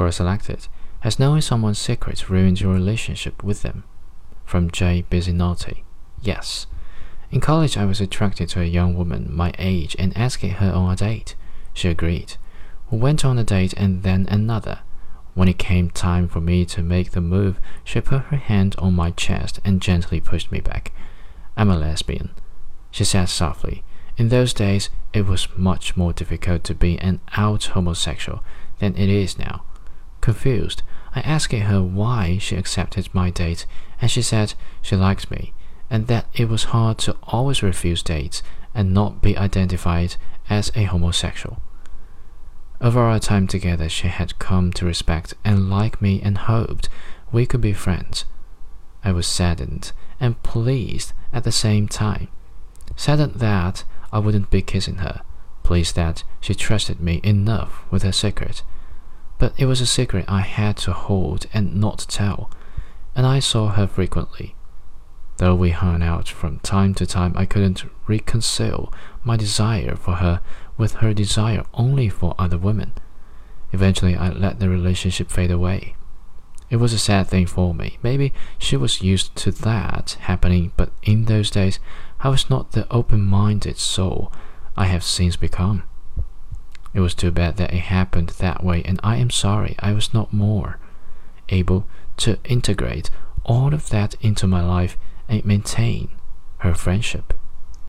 But selected. Has knowing someone's secrets ruined your relationship with them? From J. Bizinotti. Yes. In college, I was attracted to a young woman my age and asked her on a date. She agreed. We went on a date and then another. When it came time for me to make the move, she put her hand on my chest and gently pushed me back. I'm a lesbian, she said softly. In those days, it was much more difficult to be an out homosexual than it is now. Confused, I asked her why she accepted my date, and she said she liked me, and that it was hard to always refuse dates and not be identified as a homosexual. Over our time together, she had come to respect and like me and hoped we could be friends. I was saddened and pleased at the same time. Saddened that I wouldn't be kissing her, pleased that she trusted me enough with her secret. But it was a secret I had to hold and not tell, and I saw her frequently. Though we hung out from time to time, I couldn't reconcile my desire for her with her desire only for other women. Eventually, I let the relationship fade away. It was a sad thing for me. Maybe she was used to that happening, but in those days, I was not the open minded soul I have since become. It was too bad that it happened that way, and I am sorry I was not more able to integrate all of that into my life and maintain her friendship.